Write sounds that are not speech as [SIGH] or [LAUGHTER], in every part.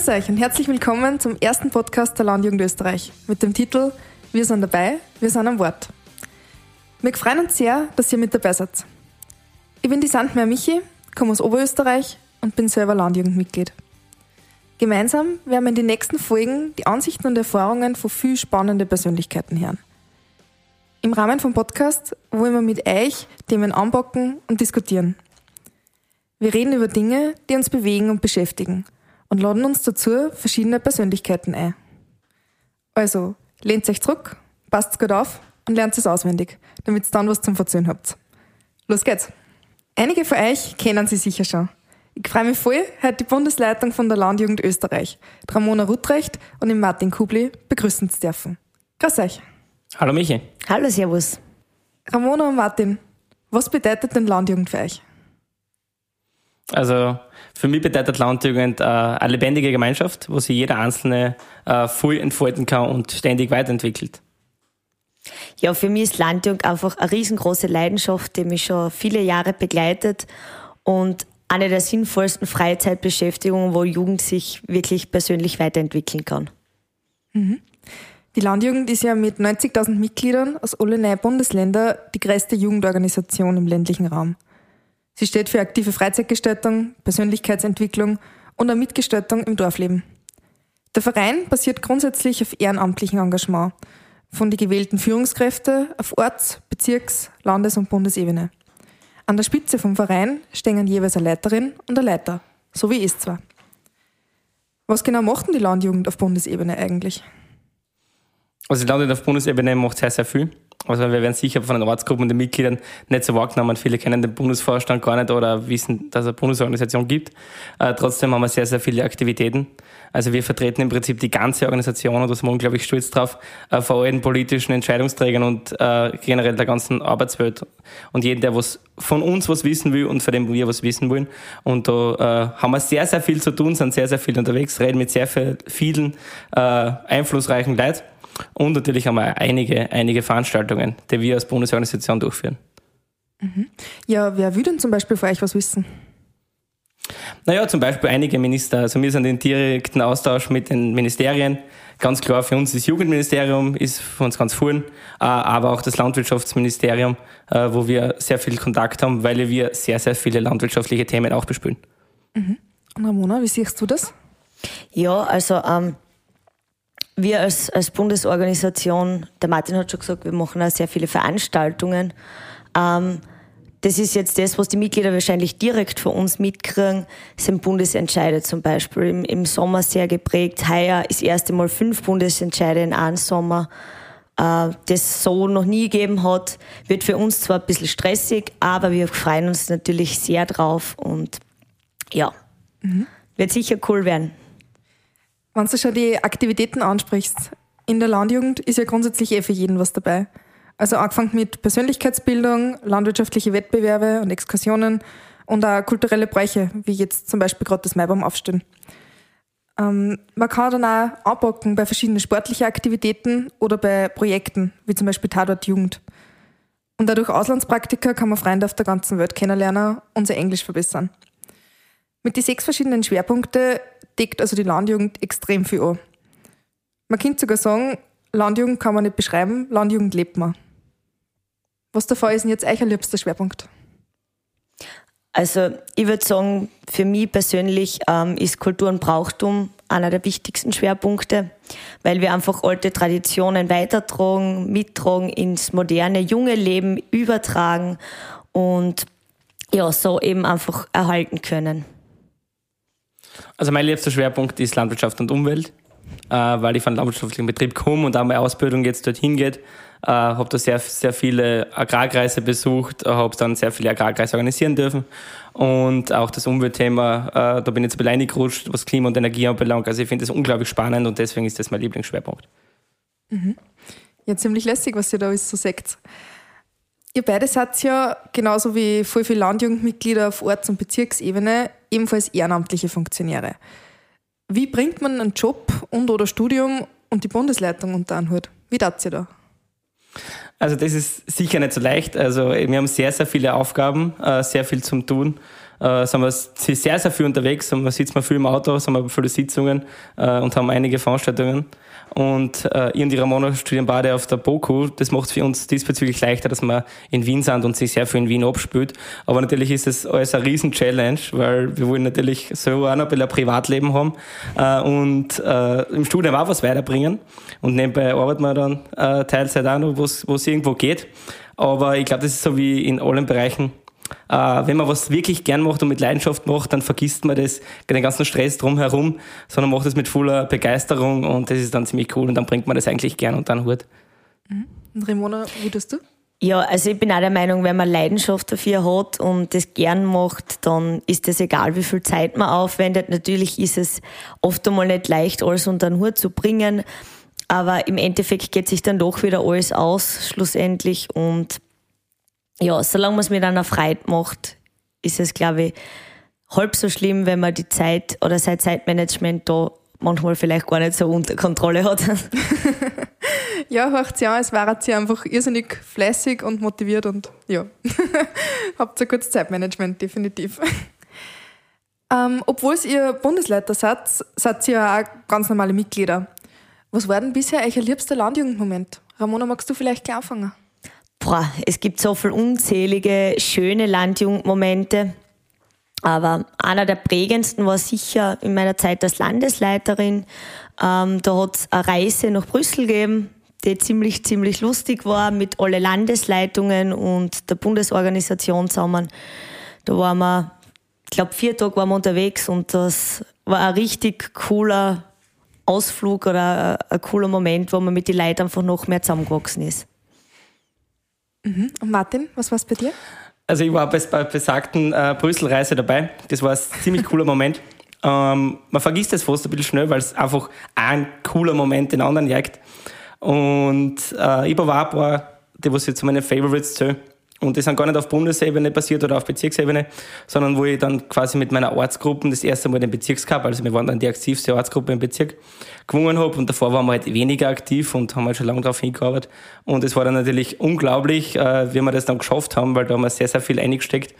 Grüß euch und herzlich willkommen zum ersten Podcast der Landjugend Österreich mit dem Titel Wir sind dabei, wir sind am Wort. Wir freuen uns sehr, dass ihr mit dabei seid. Ich bin die Sandmeier Michi, komme aus Oberösterreich und bin selber Landjugendmitglied. Gemeinsam werden wir in den nächsten Folgen die Ansichten und Erfahrungen von viel spannenden Persönlichkeiten hören. Im Rahmen vom Podcast wollen wir mit euch Themen anbocken und diskutieren. Wir reden über Dinge, die uns bewegen und beschäftigen – und laden uns dazu verschiedene Persönlichkeiten ein. Also, lehnt euch zurück, passt gut auf und lernt es auswendig, damit ihr dann was zum Verzögern habt. Los geht's! Einige von euch kennen sie sicher schon. Ich freue mich voll, heute die Bundesleitung von der Landjugend Österreich, Ramona Rutrecht und den Martin Kubli begrüßen zu dürfen. Grüß euch. Hallo Michi. Hallo, Servus. Ramona und Martin, was bedeutet denn Landjugend für euch? Also für mich bedeutet Landjugend äh, eine lebendige Gemeinschaft, wo sich jeder Einzelne äh, voll entfalten kann und ständig weiterentwickelt. Ja, für mich ist Landjugend einfach eine riesengroße Leidenschaft, die mich schon viele Jahre begleitet und eine der sinnvollsten Freizeitbeschäftigungen, wo Jugend sich wirklich persönlich weiterentwickeln kann. Mhm. Die Landjugend ist ja mit 90.000 Mitgliedern aus allen Bundesländern die größte Jugendorganisation im ländlichen Raum. Sie steht für aktive Freizeitgestaltung, Persönlichkeitsentwicklung und eine Mitgestaltung im Dorfleben. Der Verein basiert grundsätzlich auf ehrenamtlichem Engagement von den gewählten Führungskräften auf Orts-, Bezirks-, Landes- und Bundesebene. An der Spitze vom Verein stehen jeweils eine Leiterin und ein Leiter, so wie es zwar. Was genau macht denn die Landjugend auf Bundesebene eigentlich? Also die Landjugend auf Bundesebene macht sehr, sehr viel. Also wir werden sicher von den Ortsgruppen und den Mitgliedern nicht so wahrgenommen. Viele kennen den Bundesvorstand gar nicht oder wissen, dass es eine Bundesorganisation gibt. Äh, trotzdem haben wir sehr, sehr viele Aktivitäten. Also wir vertreten im Prinzip die ganze Organisation und da sind wir unglaublich stolz drauf, äh, vor allen politischen Entscheidungsträgern und äh, generell der ganzen Arbeitswelt. Und jeden, der was von uns was wissen will und von dem wir was wissen wollen. Und da äh, haben wir sehr, sehr viel zu tun, sind sehr, sehr viel unterwegs, reden mit sehr vielen äh, einflussreichen Leuten. Und natürlich haben wir einige, einige Veranstaltungen, die wir als Bundesorganisation durchführen. Mhm. Ja, wer will denn zum Beispiel für euch was wissen? Naja, zum Beispiel einige Minister. Also wir sind in direkten Austausch mit den Ministerien. Ganz klar, für uns das Jugendministerium ist für uns ganz vorn, äh, aber auch das Landwirtschaftsministerium, äh, wo wir sehr viel Kontakt haben, weil wir sehr, sehr viele landwirtschaftliche Themen auch bespielen. Mhm. Und Ramona, wie siehst du das? Ja, also ähm, wir als, als Bundesorganisation, der Martin hat schon gesagt, wir machen auch sehr viele Veranstaltungen. Ähm, das ist jetzt das, was die Mitglieder wahrscheinlich direkt von uns mitkriegen, sind Bundesentscheide zum Beispiel. Im, Im, Sommer sehr geprägt. Heuer ist erste Mal fünf Bundesentscheide in einem Sommer. Äh, das so noch nie gegeben hat. Wird für uns zwar ein bisschen stressig, aber wir freuen uns natürlich sehr drauf und ja, mhm. wird sicher cool werden. Wenn du schon die Aktivitäten ansprichst, in der Landjugend ist ja grundsätzlich eh für jeden was dabei. Also angefangen mit Persönlichkeitsbildung, landwirtschaftliche Wettbewerbe und Exkursionen und auch kulturelle Bräuche, wie jetzt zum Beispiel gerade das Maibaum aufstehen. Ähm, man kann dann auch anpacken bei verschiedenen sportlichen Aktivitäten oder bei Projekten, wie zum Beispiel Tatort Jugend. Und dadurch Auslandspraktika kann man Freunde auf der ganzen Welt kennenlernen und sein Englisch verbessern. Mit den sechs verschiedenen Schwerpunkten deckt also die Landjugend extrem viel an. Man könnte sogar sagen, Landjugend kann man nicht beschreiben, Landjugend lebt man. Was davon ist denn jetzt euer liebster Schwerpunkt? Also ich würde sagen, für mich persönlich ähm, ist Kultur und Brauchtum einer der wichtigsten Schwerpunkte, weil wir einfach alte Traditionen weitertragen, mittragen, ins moderne, junge Leben übertragen und ja, so eben einfach erhalten können. Also mein liebster Schwerpunkt ist Landwirtschaft und Umwelt, äh, weil ich von landwirtschaftlichen Betrieb komme und auch meine Ausbildung jetzt dorthin geht. Äh, habe da sehr, sehr viele Agrarkreise besucht, habe dann sehr viele Agrarkreise organisieren dürfen und auch das Umweltthema, äh, da bin ich jetzt alleine gerutscht, was Klima und Energie anbelangt. Also ich finde das unglaublich spannend und deswegen ist das mein Lieblingsschwerpunkt. Mhm. Ja, ziemlich lässig, was ihr da alles so sagt. Ihr beide seid ja, genauso wie voll viele Landjugendmitglieder auf Orts- und Bezirksebene, ebenfalls ehrenamtliche Funktionäre. Wie bringt man einen Job und oder Studium und die Bundesleitung unter einen Hut? Wie tat ihr da? Also das ist sicher nicht so leicht. Also wir haben sehr, sehr viele Aufgaben, äh, sehr viel zum Tun. Äh, sind wir sehr, sehr viel unterwegs. Sitzt mal viel im Auto, sind wir viele Sitzungen äh, und haben einige Veranstaltungen. Und äh, ich und die Ramona studieren beide auf der BOKU. Das macht es für uns diesbezüglich leichter, dass wir in Wien sind und sich sehr viel in Wien abspielt. Aber natürlich ist es alles eine riesen Challenge, weil wir wollen natürlich so auch noch ein, ein Privatleben haben äh, und äh, im Studium auch was weiterbringen. Und nebenbei arbeiten wir dann äh, Teilzeit auch noch, wo es irgendwo geht. Aber ich glaube, das ist so wie in allen Bereichen wenn man was wirklich gern macht und mit Leidenschaft macht, dann vergisst man das, den ganzen Stress drumherum, sondern macht es mit voller Begeisterung und das ist dann ziemlich cool und dann bringt man das eigentlich gern unter den Hut. Mhm. Und Ramona, wie tust du? Ja, also ich bin auch der Meinung, wenn man Leidenschaft dafür hat und das gern macht, dann ist es egal, wie viel Zeit man aufwendet. Natürlich ist es oft einmal nicht leicht, alles unter den Hut zu bringen, aber im Endeffekt geht sich dann doch wieder alles aus, schlussendlich. Und ja, solange man es mit einer Freude macht, ist es, glaube ich, halb so schlimm, wenn man die Zeit oder sein Zeitmanagement da manchmal vielleicht gar nicht so unter Kontrolle hat. [LAUGHS] ja, hört ja, es war sie einfach irrsinnig fleißig und motiviert und ja, [LAUGHS] habt ein gutes Zeitmanagement, definitiv. [LAUGHS] Ähm, Obwohl ihr Bundesleiter seid, seid ihr ja auch ganz normale Mitglieder. Was war denn bisher euer liebster Landjugendmoment? Ramona, magst du vielleicht gleich anfangen? Boah, es gibt so viele unzählige, schöne Landjugendmomente. Aber einer der prägendsten war sicher in meiner Zeit als Landesleiterin. Ähm, da hat es eine Reise nach Brüssel gegeben, die ziemlich, ziemlich lustig war mit alle Landesleitungen und der Bundesorganisation zusammen. Da waren wir, ich glaube, vier Tage waren wir unterwegs und das war ein richtig cooler Ausflug oder ein, ein cooler Moment, wo man mit den Leuten einfach noch mehr zusammengewachsen ist. Mhm. Und Martin, was war es bei dir? Also ich war bei der besagten äh, Brüssel-Reise dabei. Das war ein ziemlich cooler Moment. [LAUGHS] Ähm, man vergisst das fast ein bisschen schnell, weil es einfach ein cooler Moment den anderen jagt. Und äh, ich war ein paar, die was jetzt meine Favorites zählen. Und das sind gar nicht auf Bundesebene passiert oder auf Bezirksebene, sondern wo ich dann quasi mit meiner Ortsgruppe das erste Mal den Bezirkscup, also wir waren dann die aktivste Ortsgruppe im Bezirk, gewonnen habe. Und davor waren wir halt weniger aktiv und haben halt schon lange darauf hingearbeitet. Und es war dann natürlich unglaublich, äh, wie wir das dann geschafft haben, weil da haben wir sehr, sehr viel eingesteckt.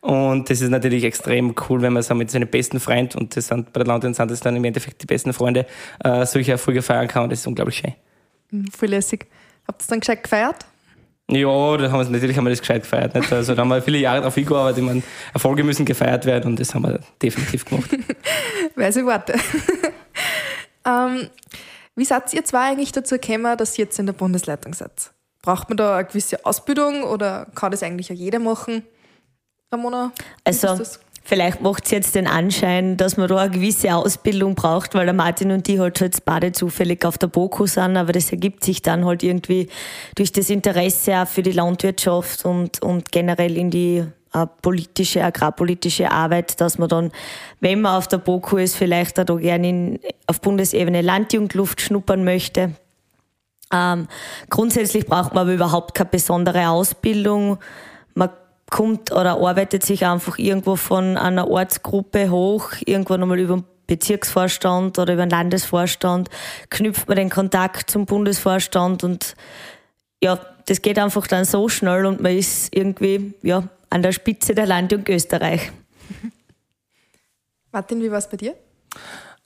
Und das ist natürlich extrem cool, wenn man so mit seinen besten Freunden, und das sind bei der Landin sind das dann im Endeffekt die besten Freunde, äh, solche Erfolge feiern kann. Und das ist unglaublich schön. Mhm, voll lässig. Habt ihr es dann gescheit gefeiert? Ja, da haben wir, natürlich haben wir das gescheit gefeiert. Nicht? Also da haben wir viele Jahre darauf hingearbeitet. Ich meine, Erfolge müssen gefeiert werden und das haben wir definitiv gemacht. [LAUGHS] Weise Worte. [LAUGHS] ähm, wie seid ihr zwei eigentlich dazu gekommen, dass ihr jetzt in der Bundesleitung seid? Braucht man da eine gewisse Ausbildung oder kann das eigentlich auch jeder machen? Ramona? Also, Vielleicht macht es jetzt den Anschein, dass man da eine gewisse Ausbildung braucht, weil der Martin und die halt jetzt beide zufällig auf der BOKU sind, aber das ergibt sich dann halt irgendwie durch das Interesse auch für die Landwirtschaft und, und generell in die äh, politische, agrarpolitische Arbeit, dass man dann, wenn man auf der BOKU ist, vielleicht auch da gerne auf Bundesebene Landjugendluft schnuppern möchte. Ähm, grundsätzlich braucht man aber überhaupt keine besondere Ausbildung. Kommt oder arbeitet sich einfach irgendwo von einer Ortsgruppe hoch, irgendwo nochmal über den Bezirksvorstand oder über den Landesvorstand, knüpft man den Kontakt zum Bundesvorstand und ja, das geht einfach dann so schnell und man ist irgendwie ja, an der Spitze der Landjugend Österreich. [LAUGHS] Martin, wie war es bei dir?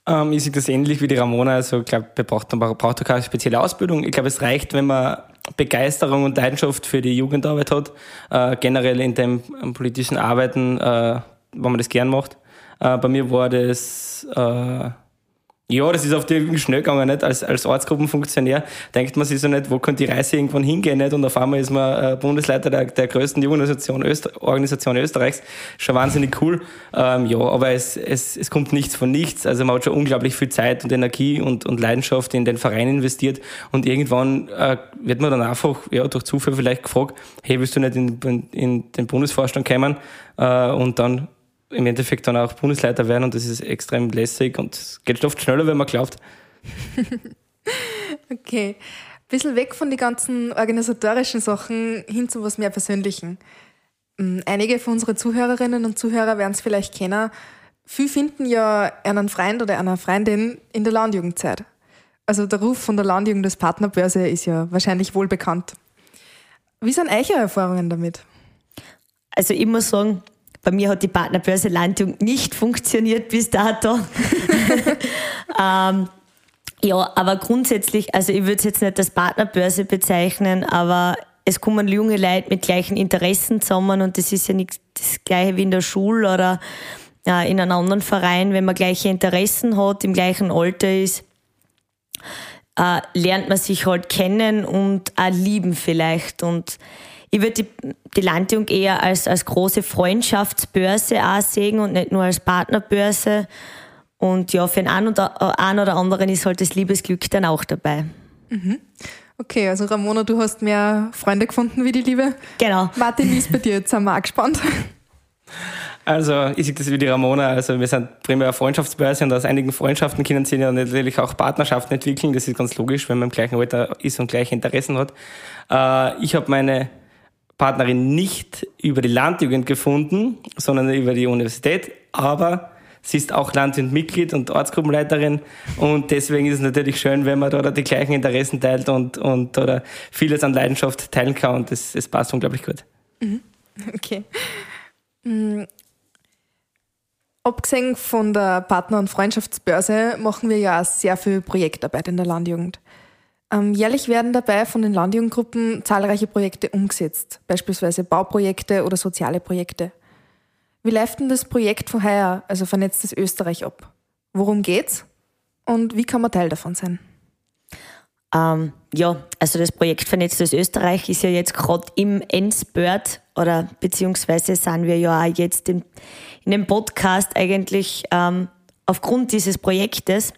Ähm, ich sehe das ähnlich wie die Ramona. Also, ich glaube, man braucht, man braucht keine spezielle Ausbildung. Ich glaube, es reicht, wenn man Begeisterung und Leidenschaft für die Jugendarbeit hat, äh, generell in dem politischen Arbeiten, äh, wenn man das gern macht. Äh, bei mir war das äh, ja, das ist auf die schnell gegangen, nicht? Als, als Ortsgruppenfunktionär denkt man sich so nicht, wo könnte die Reise irgendwann hingehen, nicht? Und auf einmal ist man äh, Bundesleiter der, der größten Jugendorganisation Öster Organisation Österreichs. Schon wahnsinnig cool. Ähm, ja, aber es, es, es kommt nichts von nichts. Also man hat schon unglaublich viel Zeit und Energie und, und Leidenschaft in den Verein investiert. Und irgendwann äh, wird man dann einfach, ja, durch Zufall vielleicht gefragt, hey, willst du nicht in, in, in den Bundesvorstand kommen? Äh, und dann im Endeffekt dann auch Bundesleiter werden und das ist extrem lässig und es geht oft schneller, wenn man glaubt. [LAUGHS] okay. Ein bisschen weg von den ganzen organisatorischen Sachen hin zu was mehr Persönlichen. Hm, einige von unseren Zuhörerinnen und Zuhörer werden es vielleicht kennen. Viele finden ja einen Freund oder eine Freundin in der Landjugendzeit. Also der Ruf von der Landjugend als Partnerbörse ist ja wahrscheinlich wohl bekannt. Wie sind eure Erfahrungen damit? Also ich muss sagen, bei mir hat die Partnerbörse Landjugend nicht funktioniert bis dato. [LAUGHS] ähm, ja, aber grundsätzlich, also ich würde es jetzt nicht als Partnerbörse bezeichnen, aber es kommen junge Leute mit gleichen Interessen zusammen und das ist ja nicht das gleiche wie in der Schule oder äh, in einem anderen Verein, wenn man gleiche Interessen hat, im gleichen Alter ist, äh, lernt man sich halt kennen und auch lieben vielleicht und ich würde die, die Landjung eher als, als große Freundschaftsbörse auch sehen und nicht nur als Partnerbörse. Und ja, für den einen oder, einen oder anderen ist halt das Liebesglück dann auch dabei. Mhm. Okay, also Ramona, du hast mehr Freunde gefunden wie die Liebe. Genau. Martin, wie ist bei dir? Jetzt sind wir auch gespannt. Also ich sehe das wie die Ramona. Also wir sind primär Freundschaftsbörse und aus einigen Freundschaften können sich ja natürlich auch Partnerschaften entwickeln. Das ist ganz logisch, wenn man im gleichen Alter ist und gleiche Interessen hat. Äh, ich habe meine Partnerin nicht über die Landjugend gefunden, sondern über die Universität, aber sie ist auch Landjugendmitglied und Ortsgruppenleiterin und deswegen ist es natürlich schön, wenn man da die gleichen Interessen teilt und, und oder vieles an Leidenschaft teilen kann und das, das passt unglaublich gut. Mhm. Okay. Mhm. Abgesehen von der Partner- und Freundschaftsbörse machen wir ja sehr viel Projektarbeit in der Landjugend. Ähm, jährlich werden dabei von den Landjugendgruppen zahlreiche Projekte umgesetzt, beispielsweise Bauprojekte oder soziale Projekte. Wie läuft denn das Projekt von heuer, also Vernetztes Österreich, ab? Worum geht's und wie kann man Teil davon sein? Ähm, ja, also das Projekt Vernetztes Österreich ist ja jetzt gerade im Endspurt oder beziehungsweise sind wir ja auch jetzt in, in dem Podcast eigentlich ähm, aufgrund dieses Projektes.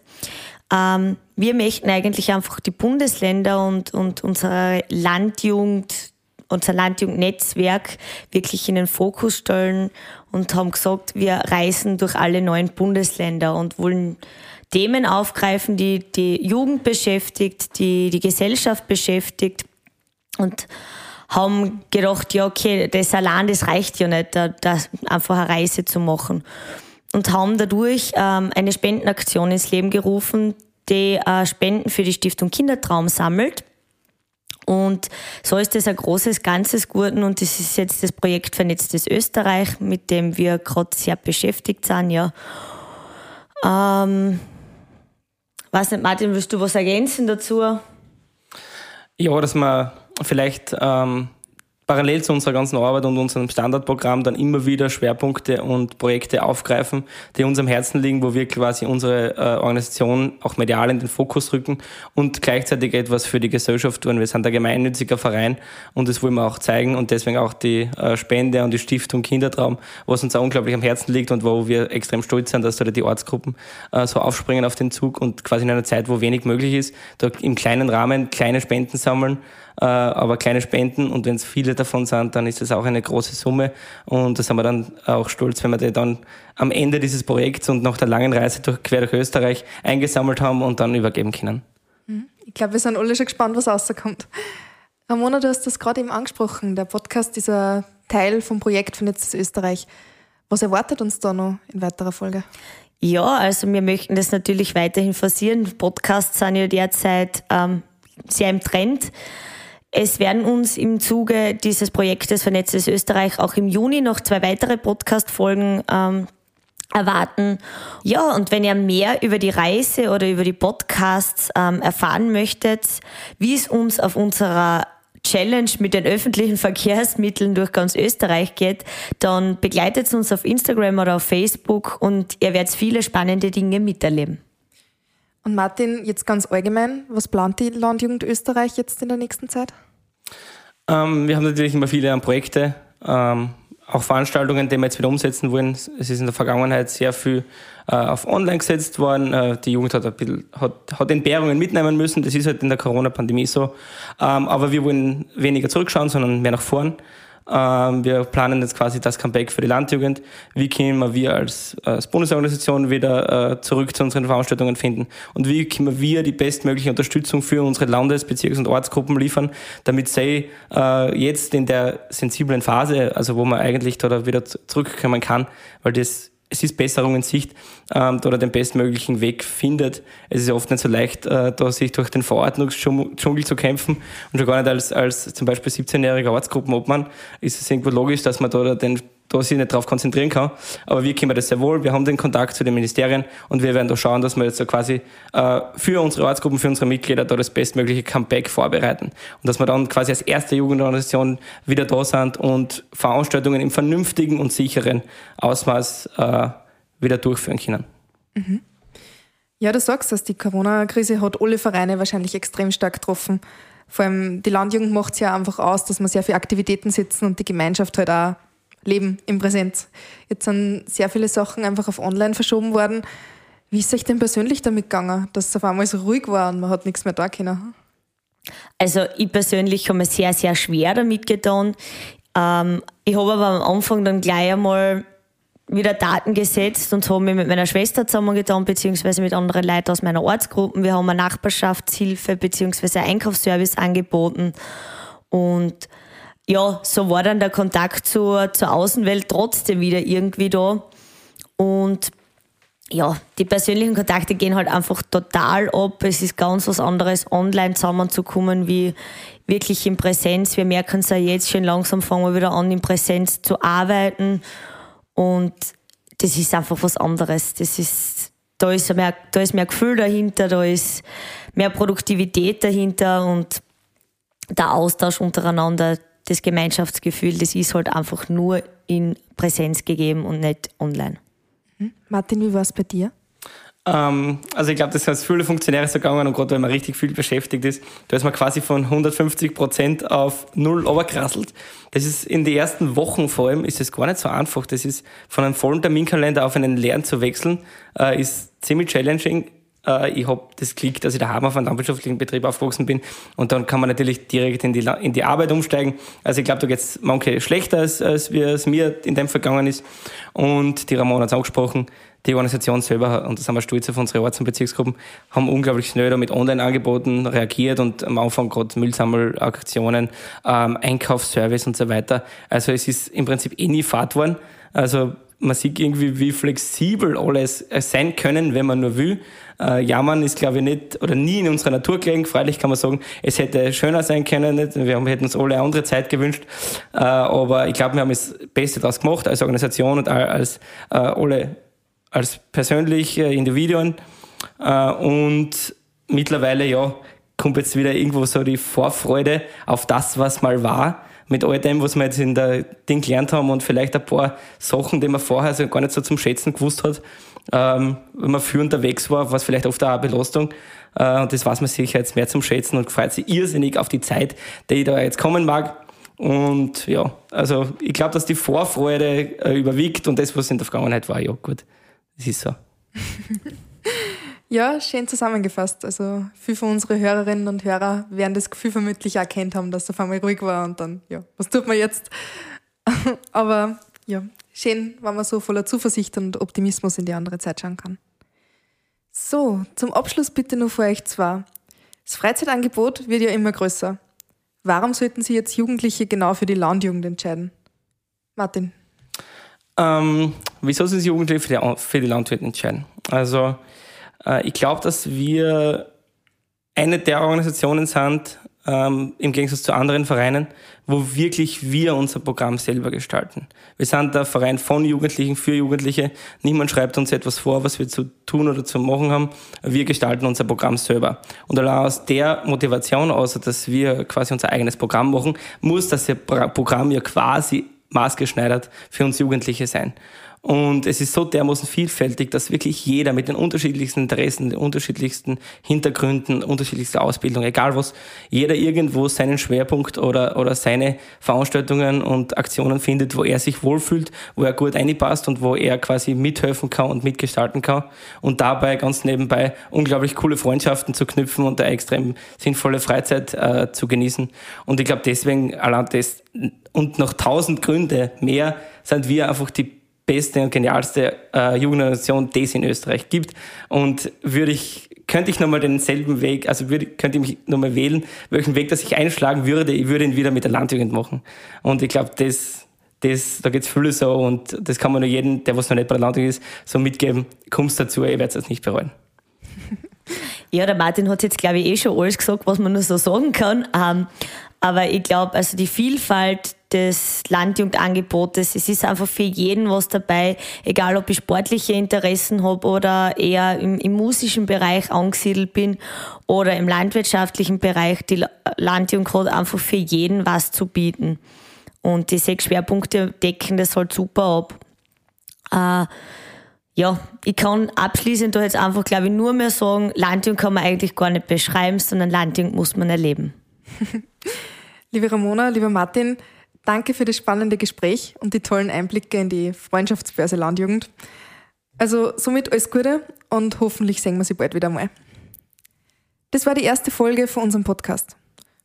Ähm, wir möchten eigentlich einfach die Bundesländer und, und unsere Landjugend, unser Landjugendnetzwerk wirklich in den Fokus stellen und haben gesagt, wir reisen durch alle neuen Bundesländer und wollen Themen aufgreifen, die die Jugend beschäftigt, die die Gesellschaft beschäftigt und haben gedacht, ja, okay, das allein, das reicht ja nicht, da, da einfach eine Reise zu machen und haben dadurch ähm, eine Spendenaktion ins Leben gerufen, die äh, Spenden für die Stiftung Kindertraum sammelt. Und so ist es ein großes Ganzes geworden und das ist jetzt das Projekt Vernetztes Österreich, mit dem wir gerade sehr beschäftigt sind, ja. Ähm, weiß nicht, Martin, willst du was ergänzen dazu? Ja, dass man vielleicht ähm, parallel zu unserer ganzen Arbeit und unserem Standardprogramm dann immer wieder Schwerpunkte und Projekte aufgreifen, die uns am Herzen liegen, wo wir quasi unsere äh, Organisation auch medial in den Fokus rücken und gleichzeitig etwas für die Gesellschaft tun. Wir sind ein gemeinnütziger Verein und das wollen wir auch zeigen und deswegen auch die äh, Spende und die Stiftung Kindertraum, was uns auch unglaublich am Herzen liegt und wo wir extrem stolz sind, dass da die Ortsgruppen äh, so aufspringen auf den Zug und quasi in einer Zeit, wo wenig möglich ist, da im kleinen Rahmen kleine Spenden sammeln aber kleine Spenden und wenn es viele davon sind, dann ist es auch eine große Summe und da sind wir dann auch stolz, wenn wir die dann am Ende dieses Projekts und nach der langen Reise durch, quer durch Österreich eingesammelt haben und dann übergeben können. Mhm. Ich glaube, wir sind alle schon gespannt, was rauskommt. Ramona, du hast das gerade eben angesprochen. Der Podcast ist ein Teil vom Projekt Vernetztes Österreich. Was erwartet uns da noch in weiterer Folge? Ja, also wir möchten das natürlich weiterhin forcieren. Podcasts sind ja derzeit ähm, sehr im Trend. Es werden uns im Zuge dieses Projektes Vernetztes Österreich auch im Juni noch zwei weitere Podcast-Folgen ähm, erwarten. Ja, und wenn ihr mehr über die Reise oder über die Podcasts ähm, erfahren möchtet, wie es uns auf unserer Challenge mit den öffentlichen [LAUGHS] Verkehrsmitteln durch ganz Österreich geht, dann begleitet uns auf Instagram oder auf Facebook und ihr werdet viele spannende Dinge miterleben. Und Martin, jetzt ganz allgemein, was plant die Landjugend Österreich jetzt in der nächsten Zeit? Ähm, wir haben natürlich immer viele Projekte, ähm, auch Veranstaltungen, die wir jetzt wieder umsetzen wollen. Es ist in der Vergangenheit sehr viel äh, auf online gesetzt worden. Äh, die Jugend hat, ein bisschen, hat, hat Entbehrungen mitnehmen müssen. Das ist halt in der Corona-Pandemie so. Ähm, aber wir wollen weniger zurückschauen, sondern mehr nach vorn. Ähm, wir planen jetzt quasi das Comeback für die Landjugend. Wie können wir als, als Bundesorganisation wieder äh, zurück zu unseren Veranstaltungen finden? Und wie können wir die bestmögliche Unterstützung für unsere Landes-, Bezirks- und Ortsgruppen liefern, damit sie äh, jetzt in der sensiblen Phase, also wo man eigentlich da wieder zurückkommen kann, weil das es ist Besserung in Sicht ähm, oder den bestmöglichen Weg findet. Es ist oft nicht so leicht, äh, da sich durch den Verordnungsdschungel zu kämpfen und schon gar nicht als, als zum Beispiel 17-jähriger Ortsgruppenobmann ist es irgendwo logisch, dass man da den da sich nicht darauf konzentrieren kann. Aber wir können das sehr wohl. Wir haben den Kontakt zu den Ministerien und wir werden da schauen, dass wir jetzt so quasi äh, für unsere Ortsgruppen, für unsere Mitglieder da das bestmögliche Comeback vorbereiten. Und dass wir dann quasi als erste Jugendorganisation wieder da sind und Veranstaltungen im vernünftigen und sicheren Ausmaß äh, wieder durchführen können. Mhm. Ja, du sagst dass die Corona-Krise hat alle Vereine wahrscheinlich extrem stark getroffen. Vor allem die Landjugend macht es ja einfach aus, dass man sehr viele Aktivitäten sitzen und die Gemeinschaft halt auch leben im Präsenz. Jetzt sind sehr viele Sachen einfach auf online verschoben worden. Wie ist euch denn persönlich damit gegangen, dass es auf einmal so ruhig war und man hat nichts mehr da können? Also ich persönlich habe mir sehr, sehr schwer damit getan. Ähm, ich habe aber am Anfang dann gleich einmal wieder Daten gesetzt und habe mich mit meiner Schwester zusammengetan, beziehungsweise mit anderen Leuten aus meiner Ortsgruppen. Wir haben eine Nachbarschaftshilfe beziehungsweise Einkaufsservice angeboten. Und ja, so war dann der Kontakt zur, zur Außenwelt trotzdem wieder irgendwie da. Und ja, die persönlichen Kontakte gehen halt einfach total ab. Es ist ganz was anderes, online zusammenzukommen, wie wirklich in Präsenz. Wir merken es ja jetzt schon langsam, fangen wir wieder an, in Präsenz zu arbeiten. Und das ist einfach was anderes. Das ist, da ist mehr, da ist mehr Gefühl dahinter, da ist mehr Produktivität dahinter und der Austausch untereinander, das Gemeinschaftsgefühl, das ist halt einfach nur in Präsenz gegeben und nicht online. Mhm. Martin, wie war es bei dir? Ähm, also ich glaube, das ist viele Funktionäre so gegangen und gerade wenn man richtig viel beschäftigt ist, da ist man quasi von 150 Prozent auf null runtergerasselt. Das ist in den ersten Wochen vor allem ist es gar nicht so einfach. Das ist von einem vollen Terminkalender auf einen leeren zu wechseln, äh, ist ziemlich challenging äh, ich habe das Glück, dass ich daheim auf einem landwirtschaftlichen Betrieb aufgewachsen bin und dann kann man natürlich direkt in die, in die Arbeit umsteigen. Also ich glaube, da geht es manche schlechter, als, als wie es mir in dem vergangen ist. Und die Ramona hat es angesprochen, die Organisation selber, und da sind wir stolz auf unsere Orts- und Bezirksgruppen, haben unglaublich schnell da mit Online-Angeboten reagiert und am Anfang gerade Müllsammelaktionen, ähm, Einkaufsservice und so weiter. Also es ist im Prinzip eh nie Fahrt worden. Also man sieht irgendwie, wie flexibel alles sein können, wenn man nur will. Äh, jammern ist, glaube ich, nicht oder nie in unserer Natur gelegen. Freilich kann man sagen, es hätte schöner sein können. Nicht? Wir haben, hätten uns alle eine andere Zeit gewünscht. Äh, aber ich glaube, wir haben das Beste daraus gemacht als Organisation und als äh, alle als persönliche Individuen. Äh, und mittlerweile, ja, kommt jetzt wieder irgendwo so die Vorfreude auf das, was mal war mit all dem, was wir jetzt in der Ding gelernt haben und vielleicht ein paar Sachen, die man vorher so gar nicht so zum Schätzen gewusst hat, ähm, wenn man früher unterwegs war, war es vielleicht oft auch eine Belastung. Äh, und das weiß man sicher jetzt mehr zum Schätzen und freut sich irrsinnig auf die Zeit, die da jetzt kommen mag. Und ja, also ich glaube, dass die Vorfreude äh, überwiegt und das, was in der Vergangenheit war, ja gut, das ist so. [LAUGHS] Ja, schön zusammengefasst. Also viele von unseren Hörerinnen und Hörer werden das Gefühl vermutlich auch erkannt haben, dass es auf einmal ruhig war und dann, ja, was tut man jetzt? [LAUGHS] Aber ja, schön, wenn man so voller Zuversicht und Optimismus in die andere Zeit schauen kann. So, zum Abschluss bitte nur für euch zwei. Das Freizeitangebot wird ja immer größer. Warum sollten Sie jetzt Jugendliche genau für die Landjugend entscheiden? Martin. Ähm, wieso sind Jugendliche für die, für die Landwirte entscheiden? Also, ich glaube, dass wir eine der Organisationen sind, ähm, im Gegensatz zu anderen Vereinen, wo wirklich wir unser Programm selber gestalten. Wir sind der Verein von Jugendlichen für Jugendliche. Niemand schreibt uns etwas vor, was wir zu tun oder zu machen haben. Wir gestalten unser Programm selber. Und allein aus der Motivation, außer dass wir quasi unser eigenes Programm machen, muss das Programm ja quasi maßgeschneidert für uns Jugendliche sein. Und es ist so dermaßen vielfältig, dass wirklich jeder mit den unterschiedlichsten Interessen, den unterschiedlichsten Hintergründen, unterschiedlichster Ausbildung, egal was, jeder irgendwo seinen Schwerpunkt oder, oder seine Veranstaltungen und Aktionen findet, wo er sich wohlfühlt, wo er gut einpasst und wo er quasi mithelfen kann und mitgestalten kann und dabei ganz nebenbei unglaublich coole Freundschaften zu knüpfen und eine extrem sinnvolle Freizeit äh, zu genießen. Und ich glaube deswegen, allein das und noch tausend Gründe mehr, sind wir einfach die beste und genialste äh, Jugendorganisation, die es in Österreich gibt. Und würde ich, könnte ich nochmal denselben Weg, also würde, könnte ich mich nochmal wählen, welchen Weg, das ich einschlagen würde, ich würde ihn wieder mit der Landjugend machen. Und ich glaube, das, das, da geht es viele so und das kann man nur jedem, der was noch nicht bei der Landung ist, so mitgeben. Kommst dazu, ihr werdet es nicht bereuen. [LAUGHS] Ja, der Martin hat jetzt, glaube ich, eh schon alles gesagt, was man nur so sagen kann. Ähm, aber ich glaube, also die Vielfalt des Landjugendangebotes, es ist einfach für jeden was dabei, egal ob ich sportliche Interessen habe oder eher im, im musischen Bereich angesiedelt bin oder im landwirtschaftlichen Bereich. Die Landjugend hat einfach für jeden was zu bieten. Und die sechs Schwerpunkte decken das halt super ab. Äh, ja, ich kann abschließend da jetzt einfach, glaube ich, nur mehr sagen, Landjugend kann man eigentlich gar nicht beschreiben, sondern Landjugend muss man erleben. [LAUGHS] Liebe Ramona, lieber Martin, danke für das spannende Gespräch und die tollen Einblicke in die Freundschaftsbörse Landjugend. Also somit alles Gute und hoffentlich sehen wir sie bald wieder mal. Das war die erste Folge von unserem Podcast.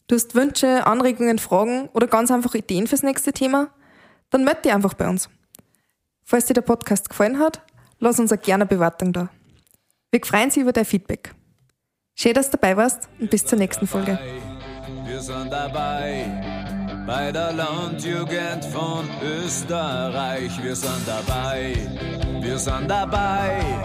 Du hast Wünsche, Anregungen, Fragen oder ganz einfach Ideen fürs nächste Thema? Dann melde dich einfach bei uns. Falls dir der Podcast gefallen hat, lass uns eine gerne Bewertung da. Wir freuen uns über dein Feedback. Schön, dass du dabei warst und bis zur nächsten Folge. Wir sind dabei bei der Landjugend von Österreich. Wir sind dabei, wir sind dabei.